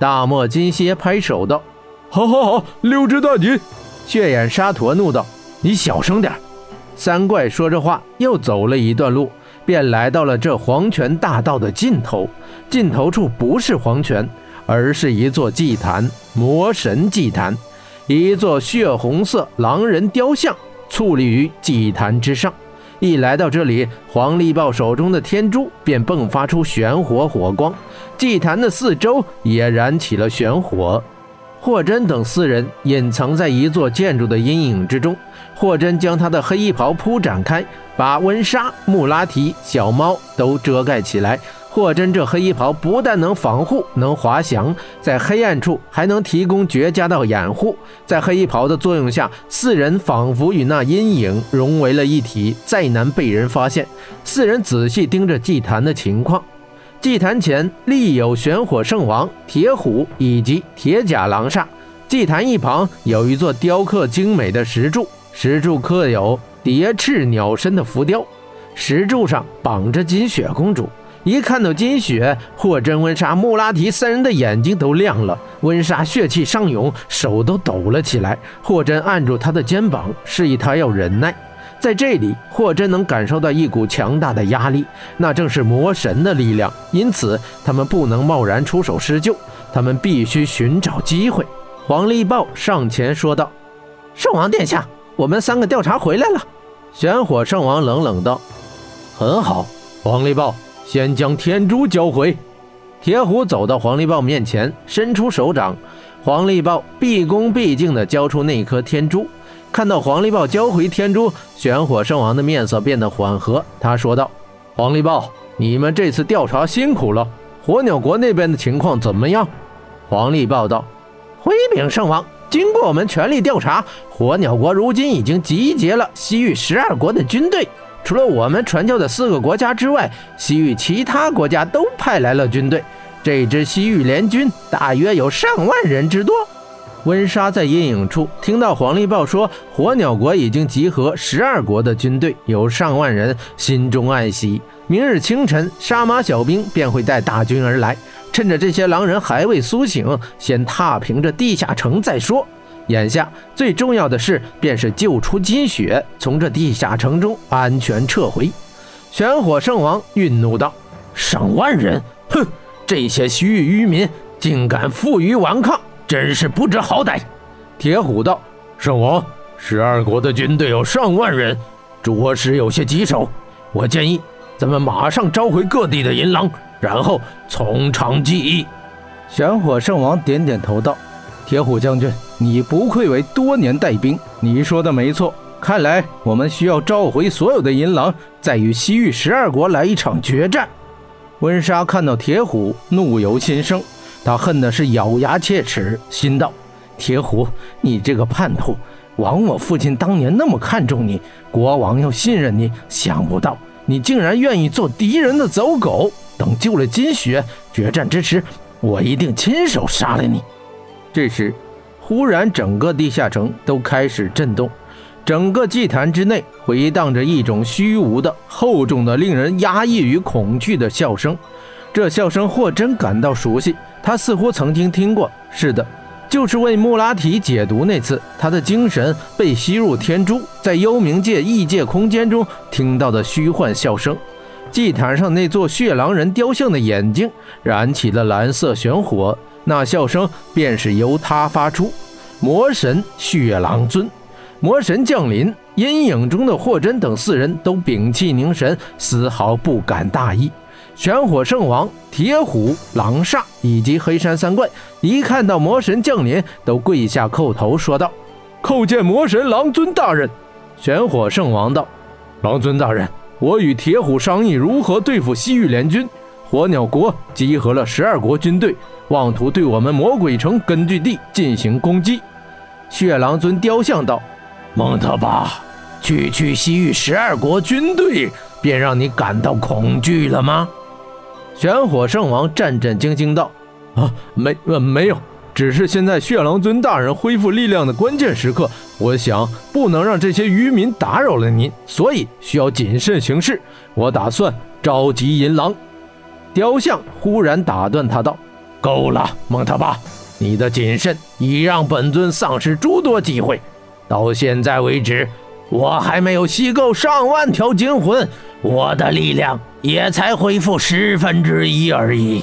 大漠金蝎拍手道：“好，好，好，溜之大吉。”血眼沙陀怒道：“你小声点。”三怪说着话，又走了一段路，便来到了这黄泉大道的尽头。尽头处不是黄泉，而是一座祭坛——魔神祭坛。一座血红色狼人雕像矗立于祭坛之上。一来到这里，黄力豹手中的天珠便迸发出玄火火光，祭坛的四周也燃起了玄火。霍真等四人隐藏在一座建筑的阴影之中。霍真将他的黑衣袍铺展开，把温莎、穆拉提、小猫都遮盖起来。霍真这黑衣袍不但能防护，能滑翔，在黑暗处还能提供绝佳的掩护。在黑衣袍的作用下，四人仿佛与那阴影融为了一体，再难被人发现。四人仔细盯着祭坛的情况，祭坛前立有玄火圣王、铁虎以及铁甲狼煞。祭坛一旁有一座雕刻精美的石柱，石柱刻有蝶翅鸟身的浮雕，石柱上绑着金雪公主。一看到金雪，霍真、温莎、穆拉提三人的眼睛都亮了。温莎血气上涌，手都抖了起来。霍真按住他的肩膀，示意他要忍耐。在这里，霍真能感受到一股强大的压力，那正是魔神的力量。因此，他们不能贸然出手施救，他们必须寻找机会。黄力豹上前说道：“圣王殿下，我们三个调查回来了。”玄火圣王冷冷道：“很好，黄力豹。”先将天珠交回。铁虎走到黄力豹面前，伸出手掌。黄力豹毕恭毕敬地交出那颗天珠。看到黄力豹交回天珠，玄火圣王的面色变得缓和。他说道：“黄力豹，你们这次调查辛苦了。火鸟国那边的情况怎么样？”黄力豹道：“回禀圣王，经过我们全力调查，火鸟国如今已经集结了西域十二国的军队。”除了我们传教的四个国家之外，西域其他国家都派来了军队。这支西域联军大约有上万人之多。温莎在阴影处听到黄力豹说火鸟国已经集合十二国的军队，有上万人，心中暗喜。明日清晨，杀马小兵便会带大军而来。趁着这些狼人还未苏醒，先踏平这地下城再说。眼下最重要的事便是救出金雪，从这地下城中安全撤回。玄火圣王愠怒道：“上万人，哼！这些西域愚民竟敢负隅顽抗，真是不知好歹。”铁虎道：“圣王，十二国的军队有上万人，着实有些棘手。我建议咱们马上召回各地的银狼，然后从长计议。”玄火圣王点点头道。铁虎将军，你不愧为多年带兵，你说的没错。看来我们需要召回所有的银狼，再与西域十二国来一场决战。温莎看到铁虎，怒由心生，他恨的是咬牙切齿，心道：铁虎，你这个叛徒！枉我父亲当年那么看重你，国王又信任你，想不到你竟然愿意做敌人的走狗。等救了金雪，决战之时，我一定亲手杀了你。这时，忽然整个地下城都开始震动，整个祭坛之内回荡着一种虚无的、厚重的、令人压抑与恐惧的笑声。这笑声霍真感到熟悉，他似乎曾经听过。是的，就是为穆拉提解毒那次，他的精神被吸入天珠，在幽冥界异界空间中听到的虚幻笑声。祭坛上那座血狼人雕像的眼睛燃起了蓝色玄火。那笑声便是由他发出。魔神血狼尊，魔神降临，阴影中的霍真等四人都屏气凝神，丝毫不敢大意。玄火圣王、铁虎、狼煞以及黑山三怪，一看到魔神降临，都跪下叩头，说道：“叩见魔神狼尊大人。”玄火圣王道：“狼尊大人，我与铁虎商议如何对付西域联军。火鸟国集合了十二国军队。”妄图对我们魔鬼城根据地进行攻击，血狼尊雕像道：“蒙特巴，区区西域十二国军队，便让你感到恐惧了吗？”玄火圣王战战兢兢道：“啊，没，呃，没有，只是现在血狼尊大人恢复力量的关键时刻，我想不能让这些渔民打扰了您，所以需要谨慎行事。我打算召集银狼雕像，忽然打断他道：「够了，蒙特巴，你的谨慎已让本尊丧失诸多机会。」到现在为止，我还没有吸够上万条金魂，我的力量也才恢复十分之一而已。